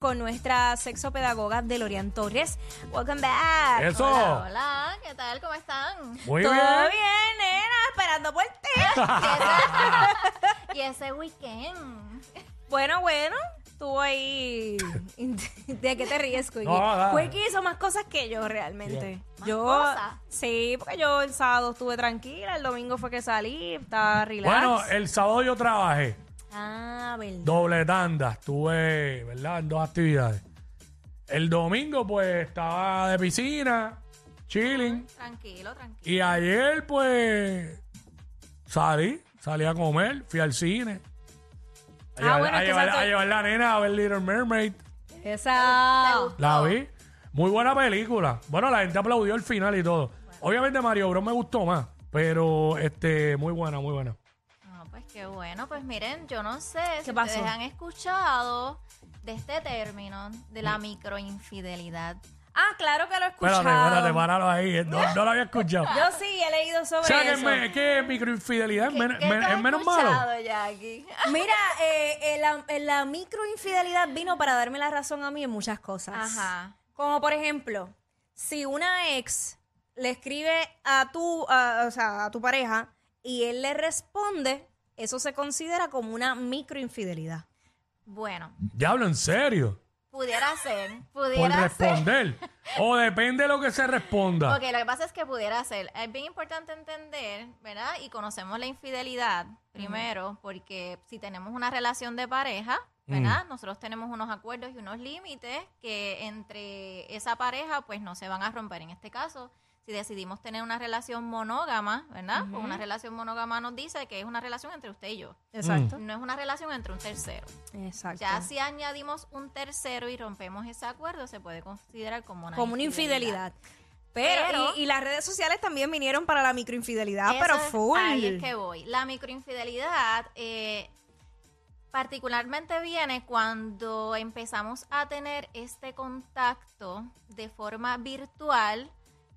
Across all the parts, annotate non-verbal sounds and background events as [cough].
con nuestra sexopedagoga Delorian Torres. Welcome back. Eso. Hola, hola, ¿qué tal? ¿Cómo están? Muy Todo bien. bien, nena, esperando por ti. [laughs] [laughs] y ese weekend. bueno, bueno, estuvo ahí. [laughs] ¿De qué te ríes, Quickie? No. Quickie hizo más cosas que yo realmente. ¿Más Yo, cosas? sí, porque yo el sábado estuve tranquila, el domingo fue que salí, estaba relax. Bueno, el sábado yo trabajé. Ah, verdad. Doble tanda. Estuve, ¿verdad? En dos actividades. El domingo, pues, estaba de piscina, chilling. Tranquilo, tranquilo. Y ayer, pues, salí. Salí a comer. Fui al cine. A, Ah, llevar, bueno, a llevar- exacto. a llevar la nena a ver Little Mermaid. Esa. La vi. Muy buena película. Bueno, la gente aplaudió el final y todo. Obviamente Mario Bros me gustó más. Pero, este, muy buena, muy buena. Pues qué bueno. Pues miren, yo no sé si pasó? ustedes han escuchado de este término de la microinfidelidad. Ah, claro que lo he escuchado. Espérate, espérate, páralo ahí. eh, No, no lo había escuchado. Yo sí he leído sobre O sea, que, eso. me- que microinfidelidad es, men- ¿Qué men- tú has es menos malo. Jackie? [laughs] Mira, eh, eh, la, eh, la microinfidelidad vino para darme la razón a mí en muchas cosas. Ajá. Como por ejemplo, si una ex le escribe a tu, a- o sea, a tu pareja y él le responde, eso se considera como una microinfidelidad. Bueno, Diablo, en serio. pudiera ser, Por pudiera ser. responder. o depende de lo que se responda. Ok, lo que pasa es que pudiera ser. Es bien importante entender, ¿verdad? Y conocemos la infidelidad primero, porque si tenemos una relación de pareja, ¿verdad? Nosotros tenemos unos acuerdos y unos límites que entre esa pareja, pues no se van a romper. En este caso, si decidimos tener una relación monógama, ¿verdad? Pues una relación monógama nos dice que es una relación entre usted y yo. Exacto. No es una relación entre un tercero. Exacto. Ya si añadimos un tercero y rompemos ese acuerdo, se puede considerar como una como una infidelidad. Pero, Pero- y, y las redes sociales también vinieron para la microinfidelidad, pero es- full. Ahí es que voy. La microinfidelidad eh, particularmente viene cuando empezamos a tener este contacto de forma virtual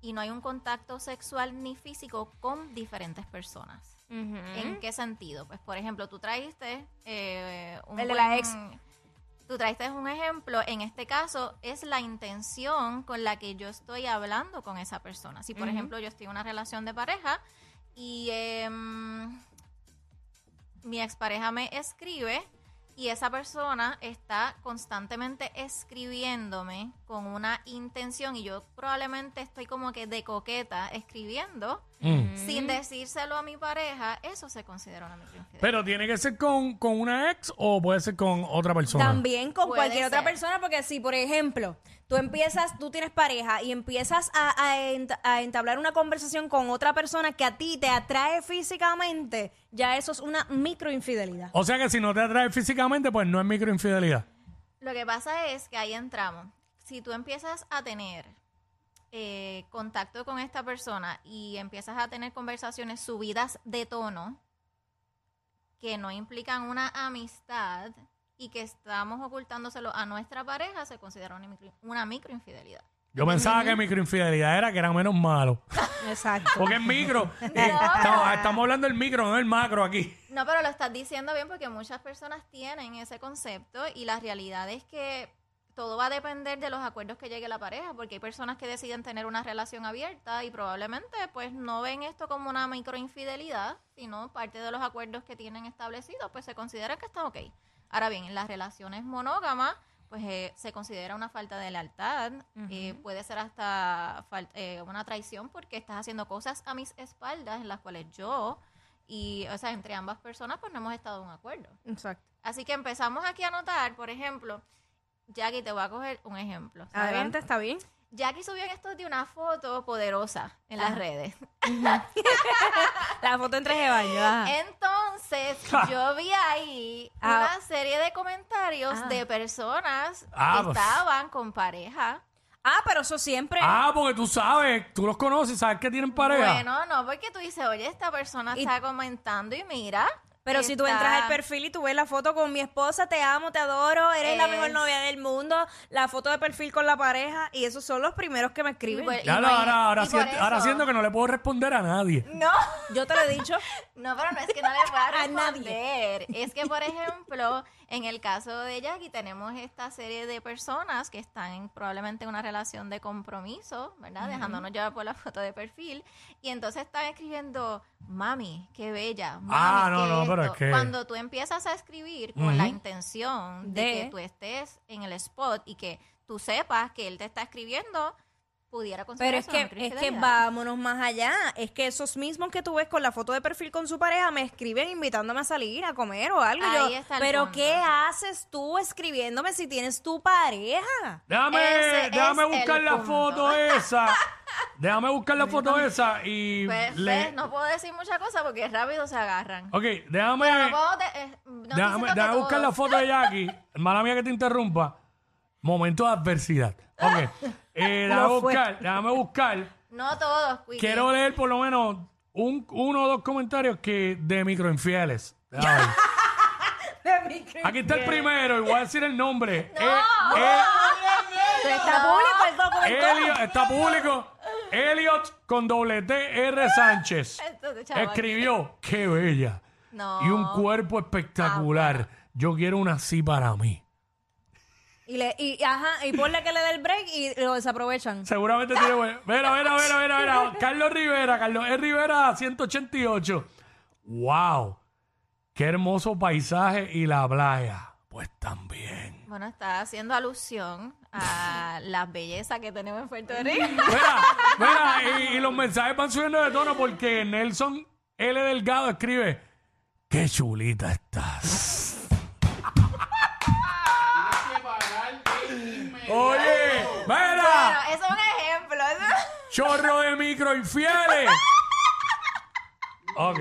y no hay un contacto sexual ni físico con diferentes personas. ¿En qué sentido? Pues, por ejemplo, tú traíste eh, un El de la ex. Tú traiste un ejemplo, en este caso es la intención con la que yo estoy hablando con esa persona. Si, por ejemplo, yo estoy en una relación de pareja y em, mi expareja me escribe y esa persona está constantemente escribiéndome con una intención y yo probablemente estoy como que de coqueta escribiendo Mm. sin decírselo a mi pareja, eso se considera una microinfidelidad. Pero tiene que ser con, con una ex o puede ser con otra persona. También con Puede cualquier otra persona, porque si, por ejemplo, tú empiezas, tú tienes pareja y empiezas a, a ent- a entablar una conversación con otra persona que a ti te atrae físicamente, ya eso es una microinfidelidad. O sea que si no te atrae físicamente, pues no es microinfidelidad. Lo que pasa es que ahí entramos. Si tú empiezas a tener eh, contacto con esta persona y empiezas a tener conversaciones subidas de tono que no implican una amistad y que estamos ocultándoselo a nuestra pareja, se considera una, micro- una microinfidelidad. Yo pensaba que microinfidelidad era que era menos malo. [laughs] Exacto. Porque es micro. [laughs] eh, estamos, estamos hablando del micro, no del macro aquí. No, pero lo estás diciendo bien porque muchas personas tienen ese concepto y la realidad es que todo va a depender de los acuerdos que llegue la pareja, porque hay personas que deciden tener una relación abierta y probablemente pues no ven esto como una microinfidelidad, sino parte de los acuerdos que tienen establecidos, pues se considera que está ok. Ahora bien, en las relaciones monógamas, pues eh, se considera una falta de lealtad, eh, puede ser hasta eh, una traición porque estás haciendo cosas a mis espaldas en las cuales yo y, o sea, entre ambas personas pues no hemos estado en un acuerdo. Exacto. Así que empezamos aquí a notar, por ejemplo, Jackie, te voy a coger un ejemplo. Adelante, ¿está bien? Jackie subió en estos de una foto poderosa en las Ajá. redes. [laughs] La foto en traje de baño. ajá. Entonces, yo vi ahí Ah. una serie de comentarios Ah. de personas Ah, que pues. estaban con pareja. Ah, pero eso siempre. Ah, porque tú sabes, tú los conoces, sabes que tienen pareja. Bueno, no, porque tú dices, oye, esta persona Y- está comentando y mira, Pero si tú entras al perfil y tú ves la foto con mi esposa, te amo, te adoro, eres la mejor novia del mundo, la foto de perfil con la pareja, y esos son los primeros que me escriben. Y pues- Ya no ahora, ahora, ahora eso- siento que no le puedo responder a nadie. No, Yo te lo he dicho. [laughs] no, pero no es que no le pueda A nadie. responder. Es que, por ejemplo, en el caso de Jackie tenemos esta serie de personas que están en, probablemente en una relación de compromiso, ¿verdad? Dejándonos llevar por la foto de perfil. Y entonces están escribiendo, mami, qué bella. Mami, Ah, no, qué no, pero esto". es que- Cuando tú empiezas a escribir con la intención de, De- que tú estés en el spot y que tú sepas que él te está escribiendo, pudiera Pero considerar es que, es que vámonos más allá. Es que esos mismos que tú ves con la foto de perfil con su pareja me escriben invitándome a salir, a comer o algo. Y yo, Ahí está el pero punto. ¿qué haces tú escribiéndome si tienes tu pareja? Déjame, Ese déjame es buscar el la punto. foto esa. [laughs] Déjame buscar la foto esa y Pues, le... ves, no puedo decir muchas cosas porque rápido se agarran. Ok, déjame... Pero no puedo de- eh, no estoy déjame diciendo que déjame buscar la foto de Jackie. [laughs] Mala mía que te interrumpa. Momento de adversidad. Ok. [laughs] Eh, [laughs] buscar, déjame buscar. No todos, Quickie. Quiero leer por lo menos un, uno o dos comentarios que de microinfieles. Déjame ver. [laughs] Aquí está el primero, y voy a decir el nombre. Eh, eh, Pero está público el. Elliot, está público. Elliot con doble T R Sánchez. [laughs] Entonces, chaval, Escribió, qué bella. No. Y un cuerpo espectacular. Yo quiero una así para mí. Y, le, y, ajá, y ponle que le dé el break y lo desaprovechan. Seguramente tiene buen. [laughs] Mira, mira, mira, mira, mira. Carlos Rivera, Carlos E. Rivera 188. ¡Wow! Qué hermoso paisaje y la playa. Pues también. Bueno, está haciendo alusión a la belleza que tenemos en Puerto Rico. Mira, [laughs] mira, y, y los mensajes van subiendo de tono porque Nelson L. Delgado escribe: ¡Qué chulita estás! Oye, Bueno, mira, eso es un ejemplo. chorro de micro [laughs] Ok.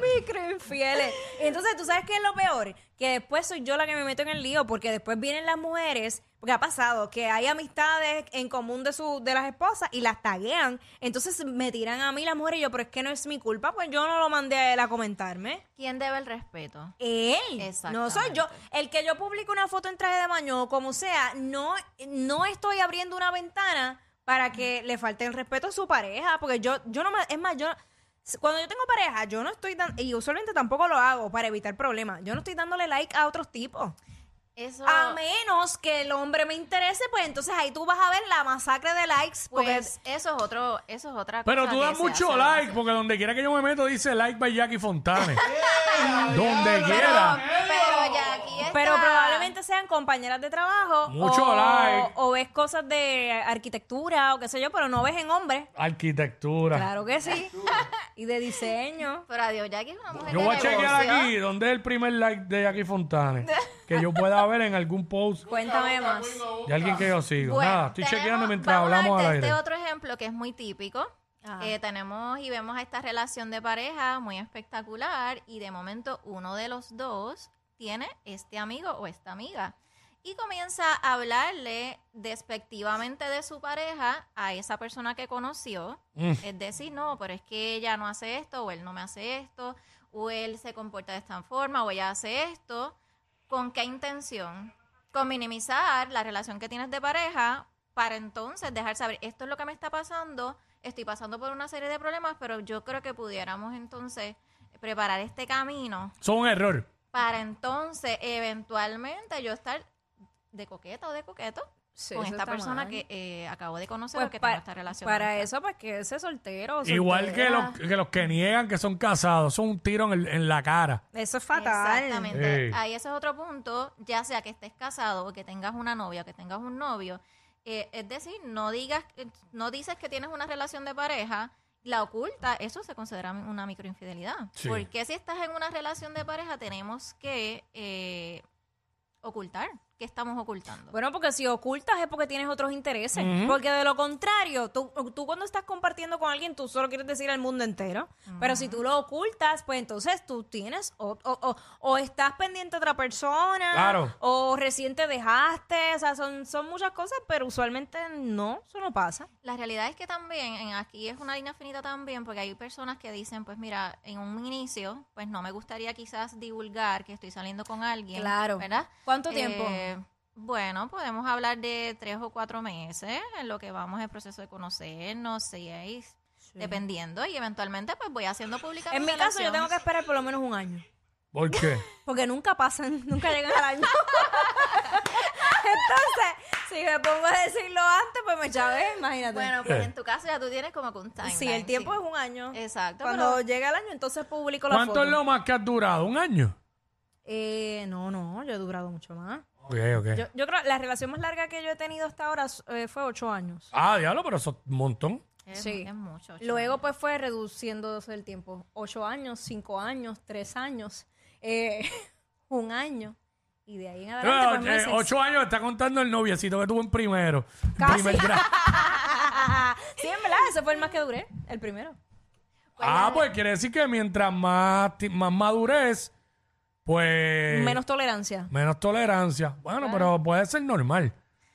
Micro infieles. Entonces, ¿tú sabes qué es lo peor? Que después soy yo la que me meto en el lío, porque después vienen las mujeres, porque ha pasado que hay amistades en común de su, de las esposas y las taguean. Entonces me tiran a mí las mujeres y yo, pero es que no es mi culpa, pues yo no lo mandé a él a comentarme. ¿Quién debe el respeto? Él. Exactamente. No soy yo. El que yo publique una foto en traje de baño o como sea, no, no estoy abriendo una ventana para que le falte el respeto a su pareja. Porque yo, yo no me. Es más, yo. Cuando yo tengo pareja, yo no estoy dando. Y usualmente tampoco lo hago para evitar problemas. Yo no estoy dándole like a otros tipos. Eso. A menos que el hombre me interese, pues entonces ahí tú vas a ver la masacre de likes. Porque Pues eso es otro, eso es otra Pero cosa tú que das mucho like, porque donde quiera que yo me meto dice like by Jackie Fontane. [laughs] donde Pero, quiera. pero está. Pero probablemente sean compañeras de trabajo. Mucho o, like. O ves cosas de arquitectura o qué sé yo, pero no ves en hombres. Arquitectura. Claro que sí. [laughs] y de diseño. Pero adiós, Jackie es una mujer Yo de voy a chequear aquí dónde es el primer like de Jackie Fontane. que yo pueda ver en algún post [laughs] Cuéntame más. de alguien que yo sigo. Bueno, Nada, estoy tenemos- chequeando mientras vamos a hablamos al darte aire. Este otro ejemplo que es muy típico. Ajá. Eh, tenemos y vemos esta relación de pareja muy espectacular y de momento uno de los dos tiene este amigo o esta amiga y comienza a hablarle despectivamente de su pareja a esa persona que conoció. Mm. Es decir, no, pero es que ella no hace esto o él no me hace esto o él se comporta de esta forma o ella hace esto. ¿Con qué intención? Con minimizar la relación que tienes de pareja para entonces dejar saber, esto es lo que me está pasando, estoy pasando por una serie de problemas, pero yo creo que pudiéramos entonces preparar este camino Son un error. Para entonces eventualmente yo estar de coqueta o de coqueto Sí, con esta persona mal. que eh, acabo de conocer Pues o que pa- tengo esta relación. para eso, pues que ese soltero. Igual que los, que los que niegan que son casados. Son un tiro en, el- en la cara. Eso es fatal. Exactamente. Ahí ese es otro punto, ya sea que estés casado o que tengas una novia o que tengas un novio. eh, es decir, no digas, eh, no dices que tienes una relación de pareja, la oculta, eso se considera una microinfidelidad. Sí. Porque si estás en una relación de pareja, tenemos que eh, ocultar ¿qué estamos ocultando? Bueno, porque si ocultas es porque tienes otros intereses. Porque de lo contrario, tú, tú cuando estás compartiendo con alguien, tú solo quieres decir al mundo entero. Pero si tú lo ocultas, pues entonces tú tienes o, o- o- o estás pendiente de otra persona. Claro. O recién te dejaste. O sea, son, son muchas cosas, pero usualmente no, eso no pasa. La realidad es que también, en aquí es una línea finita también, porque hay personas que dicen, pues mira, en un inicio, pues no me gustaría quizás divulgar que estoy saliendo con alguien. Claro. ¿Verdad? ¿Cuánto tiempo? Eh, bueno, podemos hablar de tres o cuatro meses en lo que vamos el proceso de conocernos, seis, dependiendo, y eventualmente pues voy haciendo pública En mi caso, yo tengo que esperar por lo menos un año. ¿Por qué? [laughs] Porque nunca pasan, nunca llegan al año. [laughs] Entonces, si me pongo a decirlo antes, pues me chavé, imagínate. Bueno, pues en tu caso ya tú tienes como que un timeline. sí, el tiempo sí. es un año. Exacto. Cuando pero- llega el año, entonces publico la ¿Cuánto foto. es lo más que has durado? ¿Un año? Eh, no, no, yo he durado mucho más. Yo, yo creo la relación más larga que yo he tenido hasta ahora eh, fue ocho años. Ah, diablo, pero eso es un montón. es, sí. es mucho. Luego, pues fue reduciéndose el tiempo. Ocho años, cinco años, tres años, eh, [laughs] un año. Y de ahí en adelante, pues, eh, ocho años está contando el noviecito que tuvo en primero. En Casi. primer [laughs] sí, en verdad, ese fue el más que duré, el primero. ah, pues quiere decir que mientras más, más madurez, pues... Menos tolerancia. menos tolerancia. Bueno, pero puede ser normal.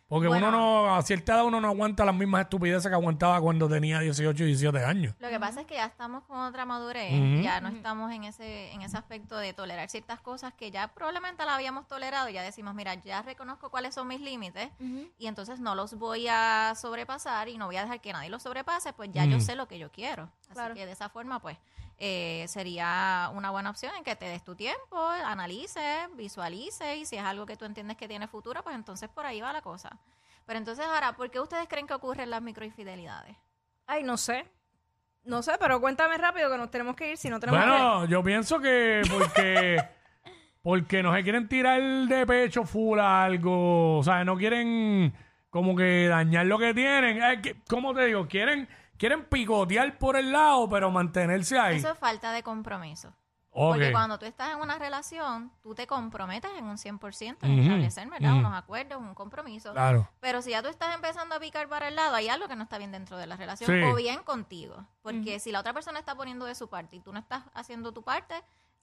Porque Bueno. uno no, a cierta edad uno no aguanta las mismas estupideces que aguantaba cuando tenía 18 y 17 años. Lo que pasa es que ya estamos con otra madurez, ya no estamos en ese en ese aspecto de tolerar ciertas cosas que ya probablemente la habíamos tolerado, ya decimos, mira, ya reconozco cuáles son mis límites y entonces no los voy a sobrepasar y no voy a dejar que nadie los sobrepase, pues ya yo sé lo que yo quiero. Así Claro. que de esa forma, pues, eh, sería una buena opción en que te des tu tiempo, analices, visualices y si es algo que tú entiendes que tiene futuro, pues entonces por ahí va la cosa. Pero entonces ahora, ¿por qué ustedes creen que ocurren las microinfidelidades? Ay, no sé. No sé, pero cuéntame rápido que nos tenemos que ir si no tenemos Bueno, yo pienso que porque porque no se quieren tirar de pecho full a algo, o sea, no quieren como que dañar lo que tienen. Que, ¿Cómo te digo? Quieren quieren picotear por el lado, pero mantenerse ahí. Eso es falta de compromiso. Porque cuando tú estás en una relación, tú te comprometes en un 100% en Ujú, establecer, ¿verdad? Unos acuerdos, un compromiso. Claro. Pero si ya tú estás empezando a picar para el lado, hay algo que no está bien dentro de la relación Sí. o bien contigo. Porque si la otra persona está poniendo de su parte y tú no estás haciendo tu parte,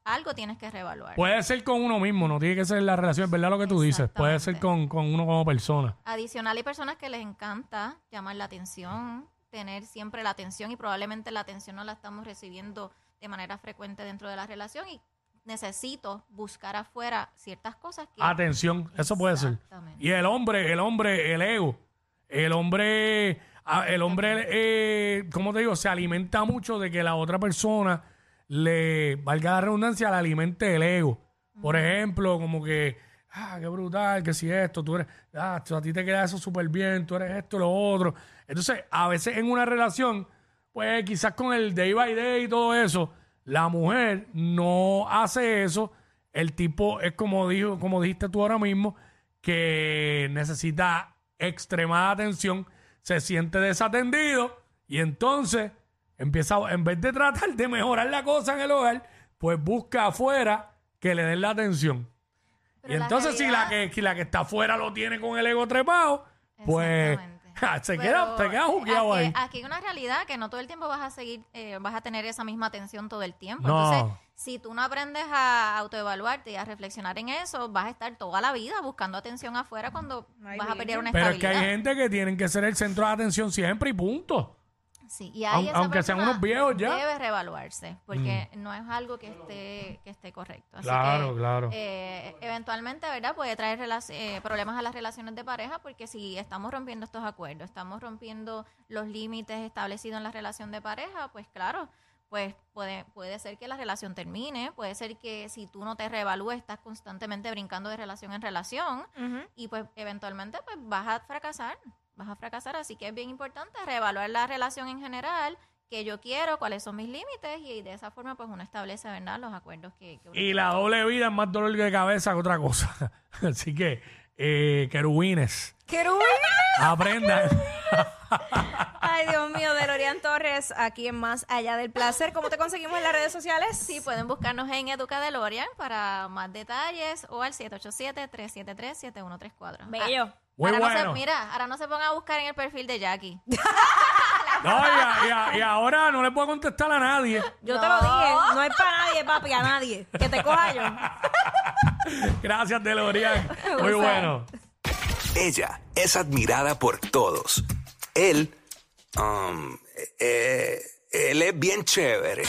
algo tienes que reevaluar. Puede ser con uno mismo, no tiene que ser la relación, es verdad lo que tú dices. Puede ser con, con uno como persona. Adicional, hay personas que les encanta llamar la atención, tener siempre la atención y probablemente la atención no la estamos recibiendo de manera frecuente dentro de la relación y necesito buscar afuera ciertas cosas que... Atención, eso puede ser. Y el hombre, el hombre, el ego. El hombre, ah, el hombre, eh, ¿cómo te digo? Se alimenta mucho de que la otra persona le, valga la redundancia, le alimente el ego. Por ejemplo, como que, ah, qué brutal, que si esto, tú eres, ah, tú- a ti te queda eso súper bien, tú eres esto, lo otro. Entonces, a veces en una relación, pues quizás con el day by day y todo eso, la mujer no hace eso. El tipo es como dijo, como dijiste tú ahora mismo, que necesita extremada atención, se siente desatendido y entonces empieza, en vez de tratar de mejorar la cosa en el hogar, pues busca afuera que le den la atención. Pero y la entonces si la que, si la que está afuera lo tiene con el ego trepado, pues Exactamente. [laughs] se Pero queda, se queda jugueado aquí, ahí. Aquí hay una realidad que no todo el tiempo vas a seguir, eh, vas a tener esa misma atención todo el tiempo. No. Entonces, si tú no aprendes a autoevaluarte y a reflexionar en eso, vas a estar toda la vida buscando atención afuera cuando Ay, vas a perder una Pero es que estabilidad. hay gente que tienen que ser el centro de atención siempre y punto. Sí, y ahí Aun- esa aunque sean persona unos viejos ya. Mm. Debe reevaluarse, porque no es algo que esté, que esté correcto. Así Claro, que, claro. eh, eventualmente, ¿verdad? Puede traer relac- eh, problemas a las relaciones de pareja, porque si estamos rompiendo estos acuerdos, estamos rompiendo los límites establecidos en la relación de pareja, pues claro, pues puede, puede ser que la relación termine, puede ser que si tú no te reevalúes, estás constantemente brincando de relación en relación, Ujú. y pues eventualmente pues vas a fracasar, vas a fracasar, así que es bien importante reevaluar la relación en general, que yo quiero, cuáles son mis límites y de esa forma pues uno establece, ¿verdad?, los acuerdos que, que uno Y la doble vida es más dolor de cabeza que otra cosa. [laughs] Así que, eh, querubines, ¡Querubín! aprendan. Ay, Dios mío, de Lorian Torres, aquí en Más Allá del Placer. ¿Cómo te conseguimos en las redes sociales? Sí, pueden buscarnos en Educa DeLorean para más detalles o al 787-373-7134. Bello. Muy ahora no se, bueno. mira, ahora no se pongan a buscar en el perfil de Jackie. [laughs] No, y, a- y a- y ahora no le puedo contestar a nadie. Yo te lo dije, no es para nadie, papi, a nadie. Que te coja yo. [laughs] Gracias, DeLorean. [laughs] Muy bueno. Ella es admirada por todos. Él, um, eh, él es bien chévere.